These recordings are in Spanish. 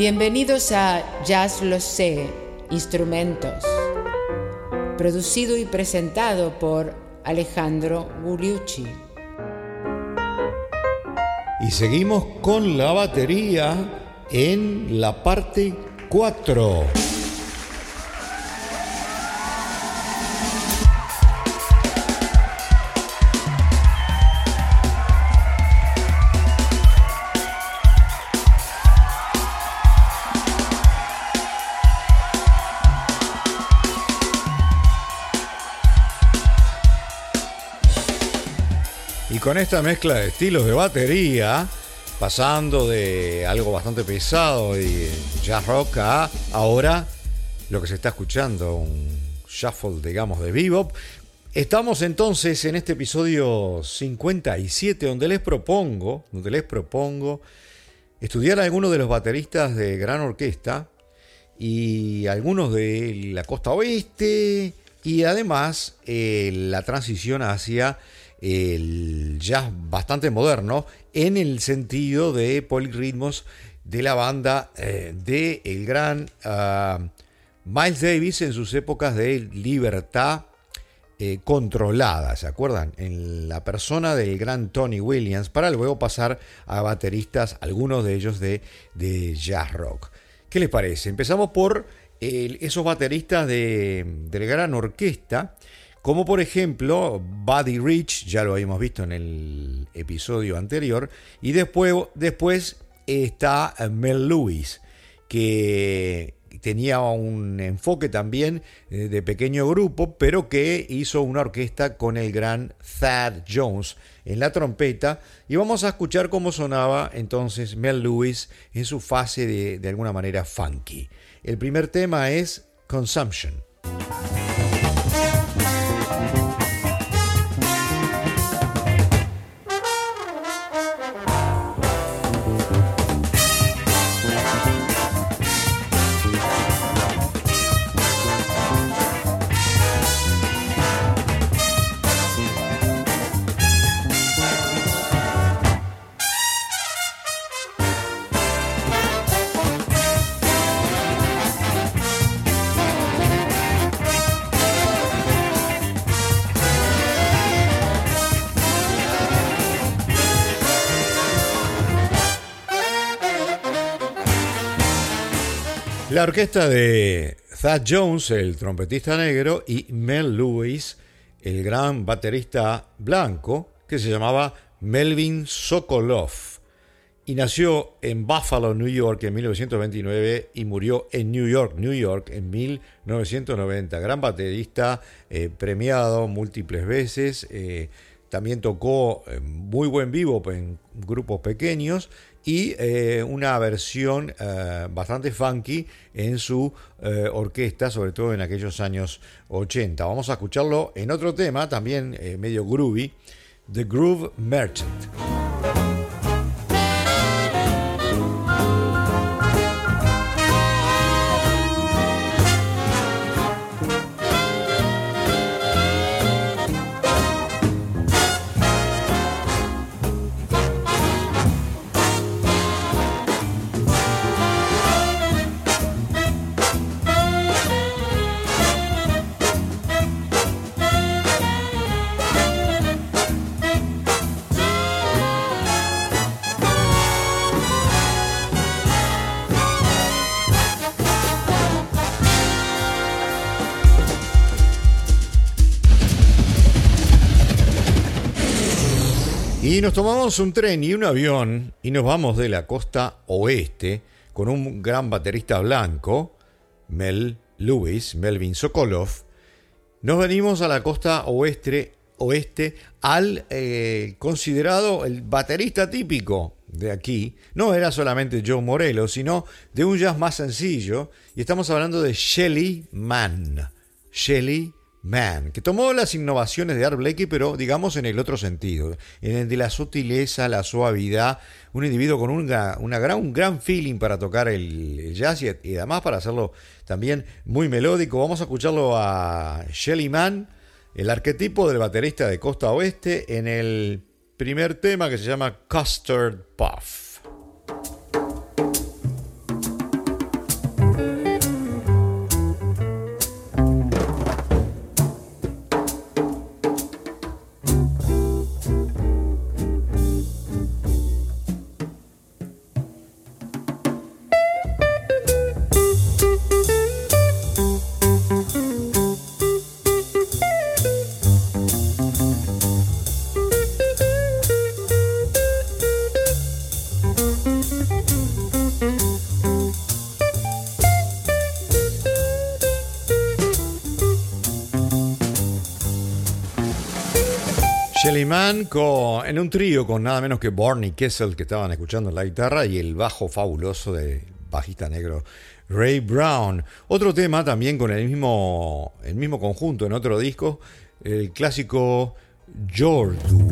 Bienvenidos a Jazz Lo Sé, Instrumentos, producido y presentado por Alejandro Gugliucci. Y seguimos con la batería en la parte 4. Con esta mezcla de estilos de batería, pasando de algo bastante pesado y jazz rock a ahora lo que se está escuchando, un shuffle, digamos, de bebop. Estamos entonces en este episodio 57 donde les propongo, donde les propongo estudiar a algunos de los bateristas de gran orquesta y algunos de la costa oeste y además eh, la transición hacia el jazz bastante moderno en el sentido de polirritmos de la banda eh, de el gran ah, Miles Davis en sus épocas de libertad eh, controlada, ¿se acuerdan? En la persona del gran Tony Williams, para luego pasar a bateristas, algunos de ellos de, de jazz rock. ¿Qué les parece? Empezamos por esos bateristas de, de la gran orquesta como por ejemplo Buddy Rich, ya lo habíamos visto en el episodio anterior, y después, está Mel Lewis, que tenía un enfoque también eh, de pequeño grupo, pero que hizo una orquesta con el gran Thad Jones en la trompeta. Y vamos a escuchar cómo sonaba entonces Mel Lewis en su fase de, de alguna manera funky. El primer tema es Consumption. La orquesta de Thad Jones, el trompetista negro, y Mel Lewis, el gran baterista blanco, que se llamaba Melvin Sokolov. Y nació en Buffalo, New York, en 1929 y murió en New York, New York, en 1990. Gran baterista, eh, premiado múltiples veces. Eh, también tocó eh, muy buen vivo en grupos pequeños y eh, una versión eh, bastante funky en su eh, orquesta, sobre todo en aquellos años 80. Vamos a escucharlo en otro tema, también medio groovy, The Groove Merchant. Y nos tomamos un tren y un avión y nos vamos de la costa oeste con un gran baterista blanco, Mel Lewis, Melvin Sokolov. Nos venimos a la costa oeste, oeste al eh, considerado el baterista típico de aquí. No era solamente Joe Morello, sino de un jazz más sencillo. Y estamos hablando de Shelly Mann. Shelly Man, que tomó las innovaciones de Art Blakey, pero digamos en el otro sentido, en el de la sutileza, la suavidad, un individuo con una, gran, un gran feeling para tocar el, jazz y, además para hacerlo también muy melódico. Vamos a escucharlo a Shelly Mann, el arquetipo del baterista de Costa Oeste, en el primer tema que se llama Custard Puff. En un trío con nada menos que Barney Kessel que estaban escuchando la guitarra y el bajo fabuloso de bajista negro Ray Brown. Otro tema también con el mismo, el mismo conjunto en otro disco, el clásico Jordu.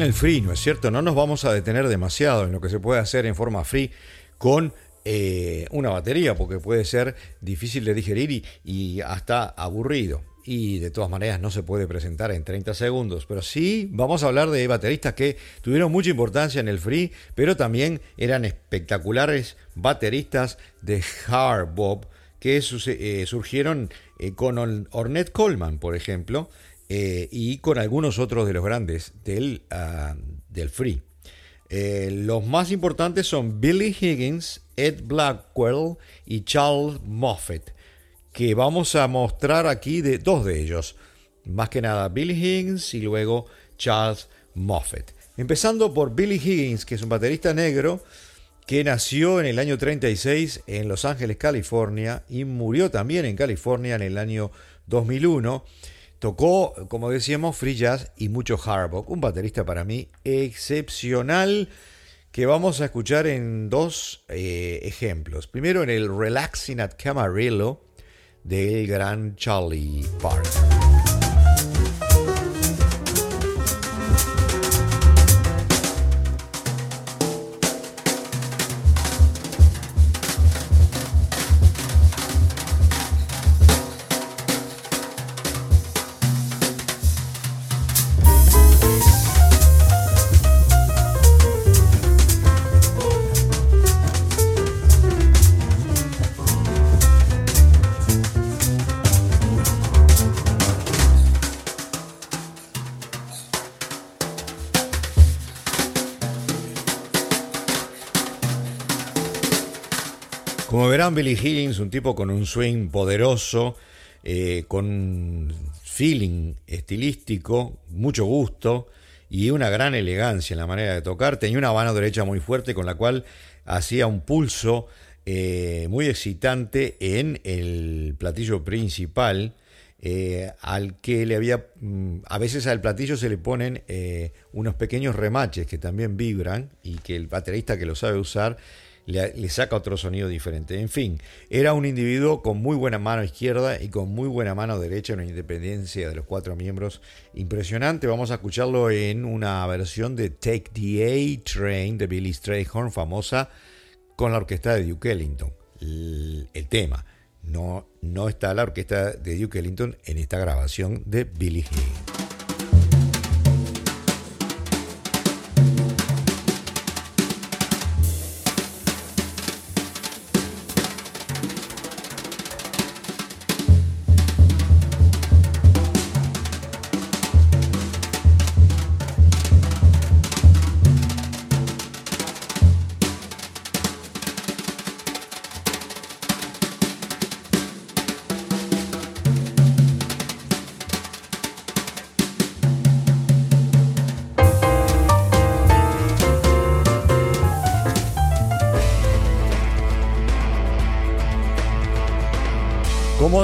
Viene el free, ¿no es cierto? No nos vamos a detener demasiado en lo que se puede hacer en forma free con eh, una batería, porque puede ser difícil de digerir y, hasta aburrido. Y de todas maneras no se puede presentar en 30 segundos. Pero sí vamos a hablar de bateristas que tuvieron mucha importancia en el free, pero también eran espectaculares bateristas de hard bop que eh, surgieron eh, con Ornette Coleman, por ejemplo, eh, y con algunos otros de los grandes del, ah, del free. Eh, los más importantes son Billy Higgins, Ed Blackwell y Charles Moffett, que vamos a mostrar aquí de dos de ellos. Más que nada Billy Higgins y luego Charles Moffett. Empezando por Billy Higgins, que es un baterista negro que nació en el año 36 en Los Ángeles, California, y murió también en California en el año 2001. Tocó, como decíamos, free jazz y mucho hard. Un baterista para mí excepcional que vamos a escuchar en dos eh, ejemplos. Primero en el Relaxing at Camarillo del gran Charlie Parker. Billy Higgins, un tipo con un swing poderoso, eh, con feeling estilístico, mucho gusto y una gran elegancia en la manera de tocar. Tenía una mano derecha muy fuerte con la cual hacía un pulso eh, muy excitante en el platillo principal. Eh, al que le había mm, a veces al platillo se le ponen unos pequeños remaches que también vibran y que el baterista que lo sabe usar le, saca otro sonido diferente. En fin, era un individuo con muy buena mano izquierda y con muy buena mano derecha, una independencia de los cuatro miembros impresionante. Vamos a escucharlo en una versión de Take the A Train de Billy Strayhorn, famosa con la orquesta de Duke Ellington. El, tema. No, no está la orquesta de Duke Ellington en esta grabación de Billy Higgins.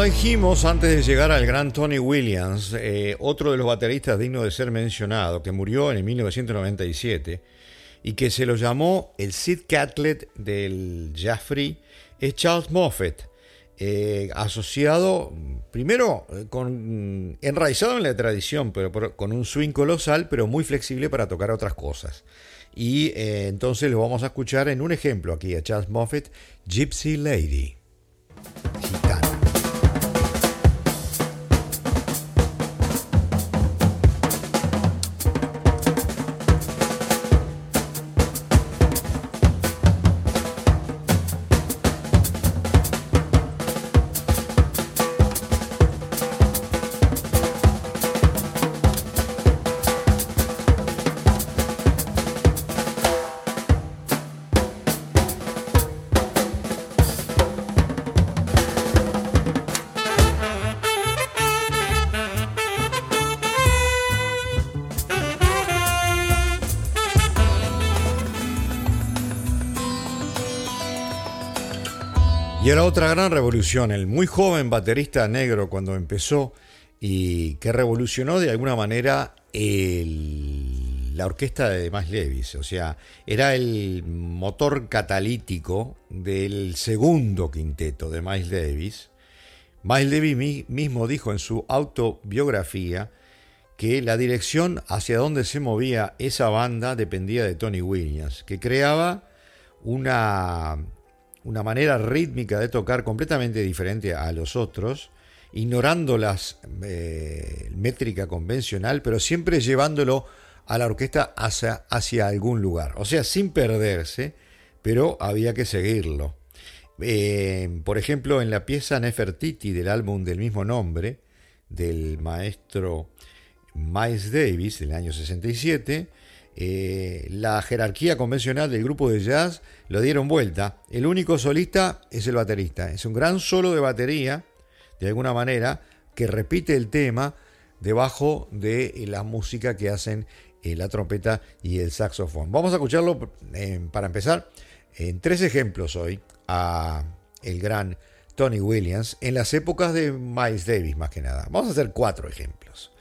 Dijimos antes de llegar al gran Tony Williams, eh, otro de los bateristas digno de ser mencionado, que murió en el 1997 y que se lo llamó el Sid Catlett del Jaffrey, es Charles Moffett, eh, asociado primero eh, con enraizado en la tradición, pero con un swing colosal, pero muy flexible para tocar otras cosas. Y entonces lo vamos a escuchar en un ejemplo aquí a Charles Moffett, Gypsy Lady. Y era otra gran revolución, el muy joven baterista negro cuando empezó y que revolucionó de alguna manera la orquesta de Miles Davis. O sea, era el motor catalítico del segundo quinteto de Miles Davis. Miles Davis mismo dijo en su autobiografía que la dirección hacia donde se movía esa banda dependía de Tony Williams, que creaba una una manera rítmica de tocar completamente diferente a los otros, ignorando la eh, métrica convencional, pero siempre llevándolo a la orquesta hacia, algún lugar. O sea, sin perderse, pero había que seguirlo. Eh, por ejemplo, en la pieza Nefertiti del álbum del mismo nombre, del maestro Miles Davis del año 67, eh, la jerarquía convencional del grupo de jazz lo dieron vuelta. El único solista es el baterista. Es un gran solo de batería, de alguna manera, que repite el tema debajo de la música que hacen eh, la trompeta y el saxofón. Vamos a escucharlo eh, para empezar en tres ejemplos hoy a el gran Tony Williams en las épocas de Miles Davis más que nada. Vamos a hacer cuatro ejemplos.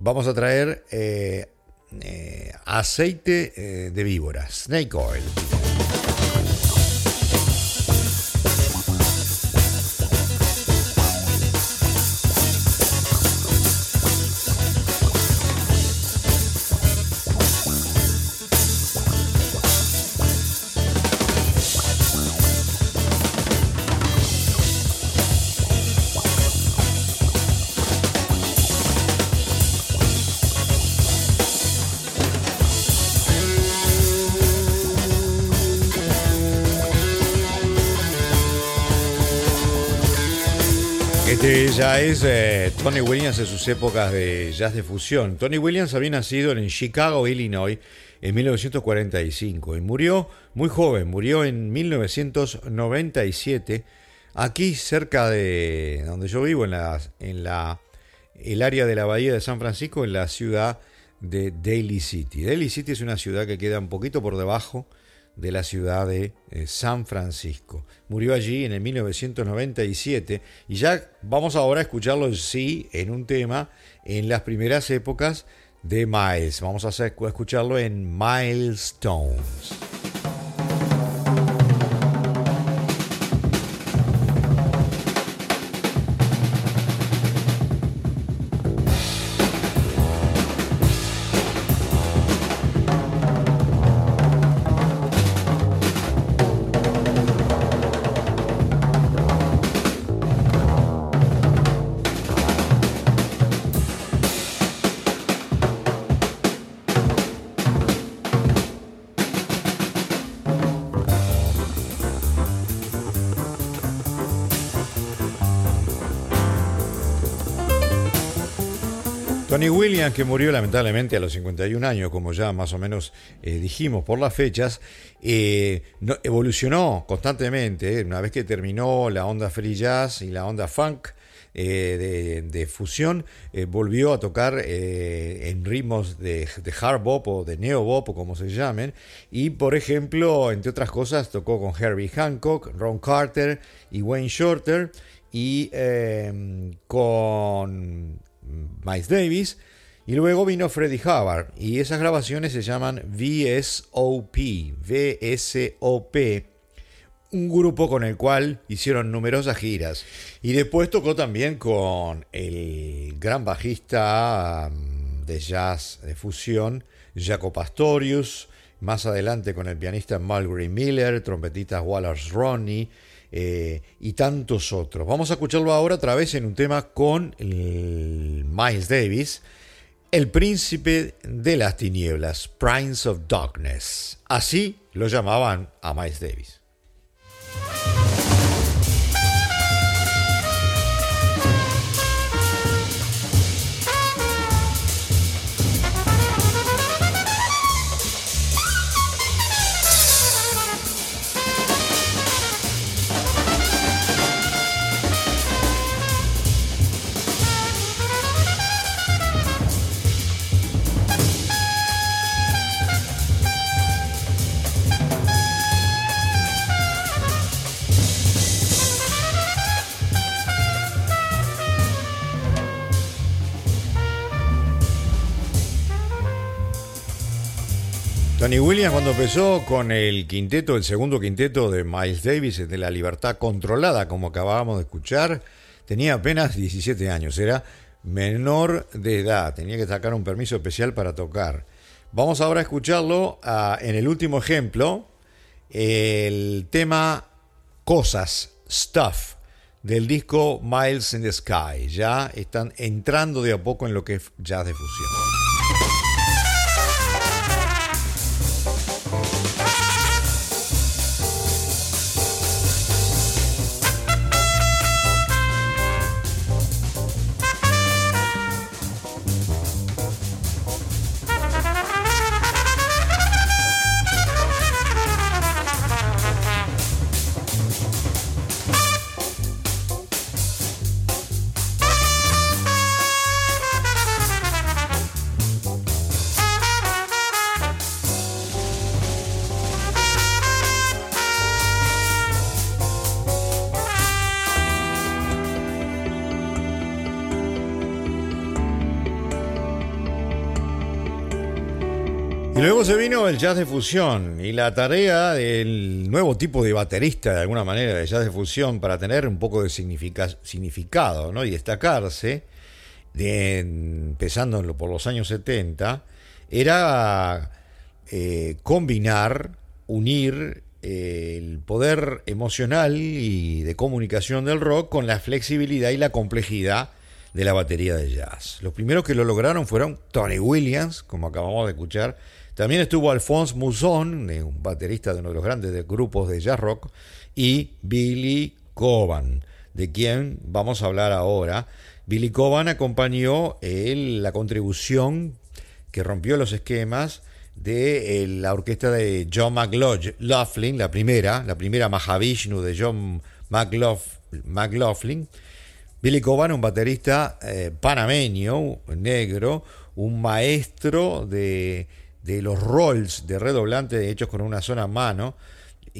Vamos a traer aceite eh, de víbora, snake oil. Ya es eh, Tony Williams en sus épocas de jazz de fusión. Tony Williams había nacido en Chicago, Illinois, en 1945 y murió muy joven, murió en 1997, aquí cerca de donde yo vivo, en, la, en la, el área de la bahía de San Francisco, en la ciudad de Daly City. Daly City es una ciudad que queda un poquito por debajo de la ciudad de eh, San Francisco. Murió allí en el 1997 y ya vamos ahora a escucharlo sí en un tema en las primeras épocas de Miles. Vamos a escucharlo en Milestones. Tony Williams, que murió lamentablemente a los 51 años, como ya más o menos eh, dijimos por las fechas, eh, evolucionó constantemente. Una vez que terminó la onda free jazz y la onda funk, eh, de, fusión, volvió a tocar en ritmos de, de, hard bop o de neo bop o como se llamen. Y por ejemplo, entre otras cosas, tocó con Herbie Hancock, Ron Carter y Wayne Shorter. Y con Miles Davis. Y luego vino Freddie Hubbard. Y esas grabaciones se llaman VSOP. VSOP. Un grupo con el cual hicieron numerosas giras. Y después tocó también con el gran bajista um, de jazz de fusión, Jaco Pastorius. Más adelante con el pianista Mulgrew Miller, trompetistas Wallace Ronnie eh, y tantos otros. Vamos a escucharlo ahora otra vez en un tema con Miles Davis, El Príncipe de las Tinieblas, Prince of Darkness. Así lo llamaban a Miles Davis. Tony Williams cuando empezó con el quinteto, el segundo quinteto de Miles Davis, de la libertad controlada, como acabábamos de escuchar, tenía apenas 17 años, era menor de edad, tenía que sacar un permiso especial para tocar. Vamos ahora a escucharlo ah, en el último ejemplo, el tema Cosas, Stuff, del disco Miles in the Sky. Ya están entrando de a poco en lo que es jazz de fusión. Se vino el jazz de fusión y la tarea del nuevo tipo de baterista, de alguna manera, de jazz de fusión, para tener un poco de significado ¿no? y destacarse, empezando por los años 70, era eh, combinar, unir eh, el poder emocional y de comunicación del rock con la flexibilidad y la complejidad de la batería de jazz. Los primeros que lo lograron fueron Tony Williams, como acabamos de escuchar, también estuvo Alphonse Mouzon, eh, un baterista de uno de los grandes grupos de jazz rock, y Billy Coban, de quien vamos a hablar ahora. Billy Coban acompañó la contribución que rompió los esquemas de eh, la orquesta de John McLaughlin, la primera, la primera Mahavishnu de John McLaughlin. Billy Coban, un baterista eh, panameño, negro, un maestro de de los rolls de redoblante hechos con una sola mano,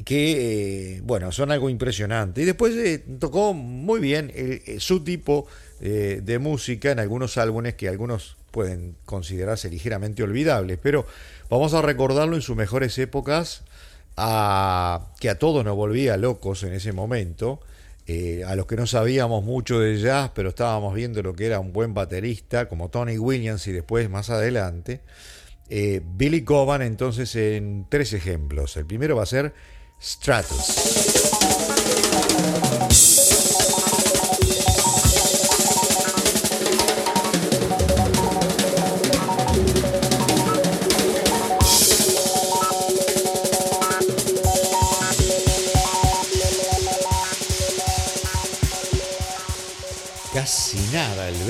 que, eh, bueno, son algo impresionante. Y después eh, tocó muy bien su tipo de música en algunos álbumes que algunos pueden considerarse ligeramente olvidables, pero vamos a recordarlo en sus mejores épocas, a, que a todos nos volvía locos en ese momento. A los que no sabíamos mucho de jazz, pero estábamos viendo lo que era un buen baterista, como Tony Williams y después más adelante. Eh, Billy Coban entonces en tres ejemplos. El primero va a ser Stratus.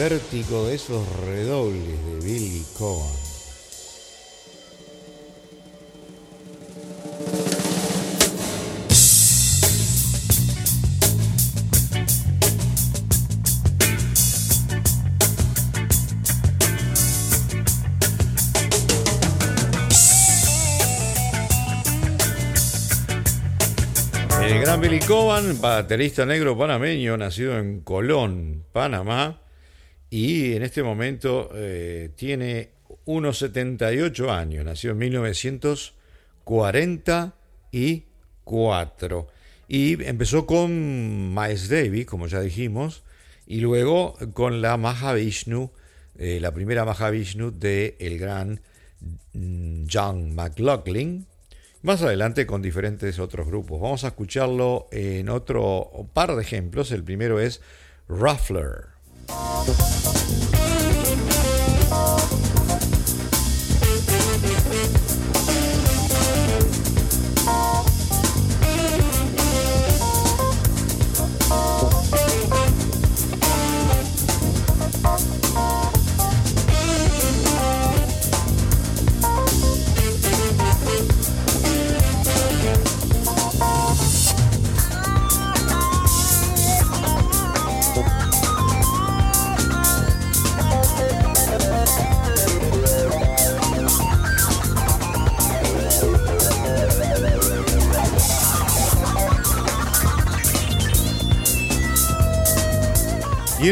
Vértigo de esos redobles de Billy Coban. Billy Coban, baterista negro panameño, nacido en Colón, Panamá, y en este momento eh, tiene unos 78 años, nació en 1944 y empezó con Miles Davis, como ya dijimos, y luego con la Mahavishnu, eh, la primera Mahavishnu de el gran mm, John McLaughlin, más adelante con diferentes otros grupos. Vamos a escucharlo en otro par de ejemplos. El primero es Ruffler. Thank you.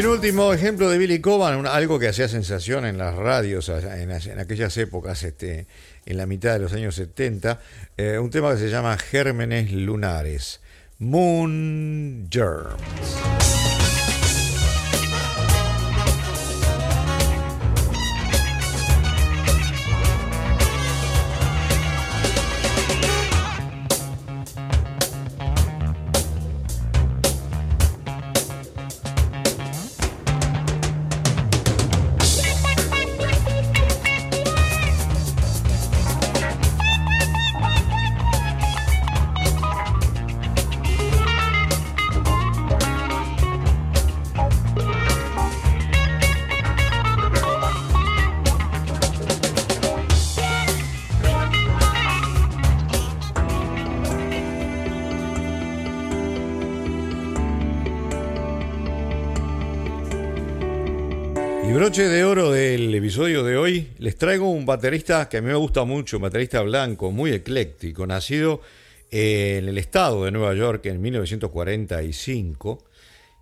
Un último ejemplo de Billy Coban, algo que hacía sensación en las radios en, aquellas épocas, este, en la mitad de los años 70, eh, un tema que se llama Gérmenes Lunares, Moon Germs. Broche de oro del episodio de hoy les traigo un baterista que a mí me gusta mucho, un baterista blanco, muy ecléctico, nacido en el estado de Nueva York en 1945,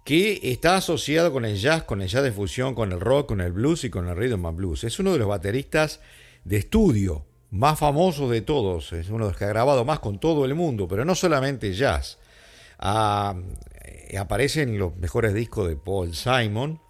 que está asociado con el jazz, con el jazz de fusión, con el rock, con el blues y con el rhythm and blues. Es uno de los bateristas de estudio más famosos de todos, es uno de los que ha grabado más con todo el mundo, pero no solamente jazz. Ah, eh, aparece en los mejores discos de Paul Simon,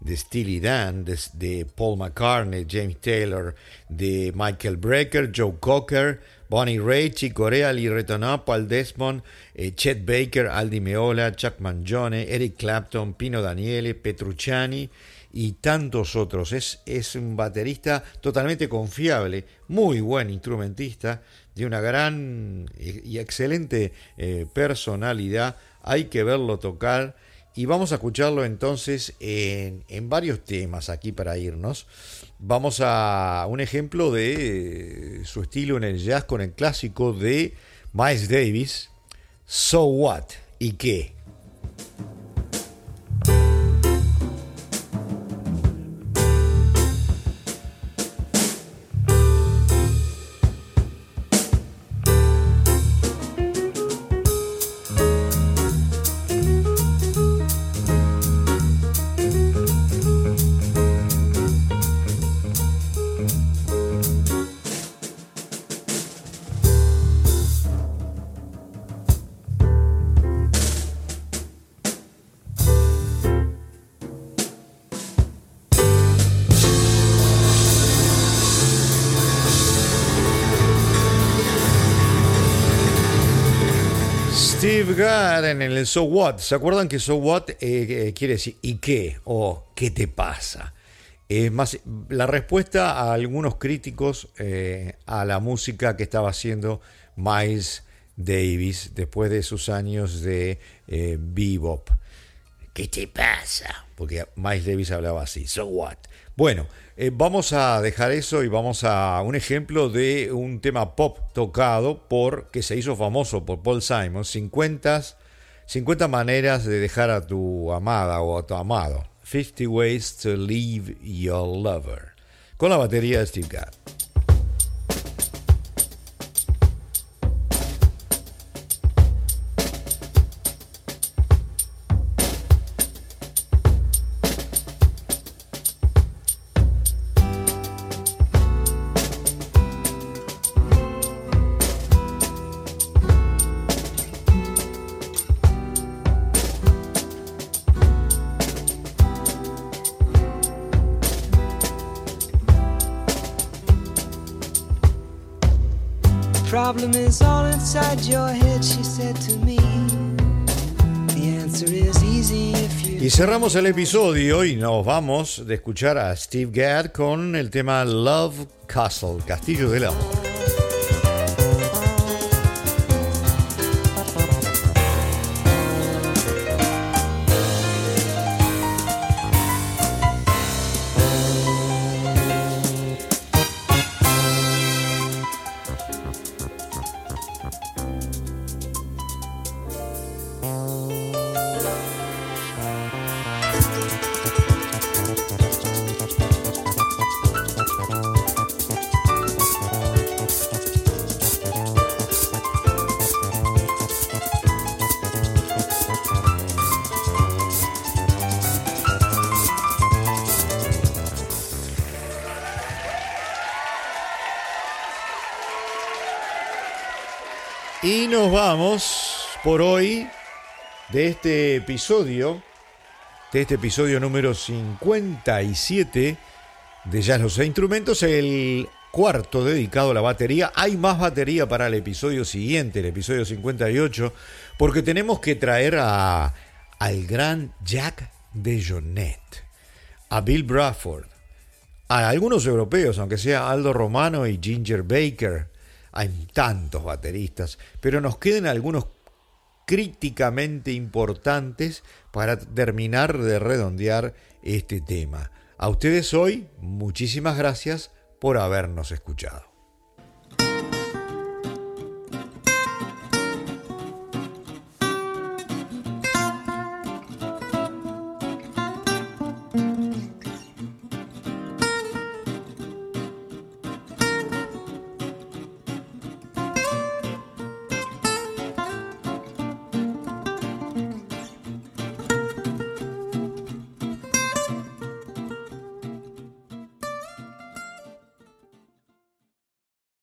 de Steely Dan, de, Paul McCartney, James Taylor, de Michael Brecker, Joe Cocker, Bonnie Raitt, Corea, Lee Retonó, Paul Desmond, eh, Chet Baker, Aldi Meola, Chuck Mangione, Eric Clapton, Pino Daniele, Petrucciani y tantos otros. Es, es un baterista totalmente confiable, muy buen instrumentista, de una gran y excelente eh, personalidad. Hay que verlo tocar y vamos a escucharlo entonces en, varios temas aquí para irnos. Vamos a un ejemplo de su estilo en el jazz con el clásico de Miles Davis, So What y qué. En el So What. ¿Se acuerdan que So What eh, eh, quiere decir ¿y qué? o ¿qué te pasa? Es más, la respuesta a algunos críticos eh, a la música que estaba haciendo Miles Davis después de sus años de bebop. ¿Qué te pasa? Porque Miles Davis hablaba así. So what? Bueno, eh, vamos a dejar eso y vamos a un ejemplo de un tema pop tocado por que se hizo famoso por Paul Simon, 50, 50 maneras de dejar a tu amada o a tu amado. 50 ways to leave your lover. Con la batería de Steve Gadd. Y cerramos el episodio y nos vamos de escuchar a Steve Gadd con el tema Love Castle, Castillo del Amor. Vamos por hoy de este episodio, de este episodio número 57 de Jazz Los Instrumentos, el cuarto dedicado a la batería. Hay más batería para el episodio siguiente, el episodio 58, porque tenemos que traer a, al gran Jack DeJohnette, a Bill Bradford, a algunos europeos, aunque sea Aldo Romano y Ginger Baker, hay tantos bateristas, pero nos quedan algunos críticamente importantes para terminar de redondear este tema. A ustedes hoy, muchísimas gracias por habernos escuchado.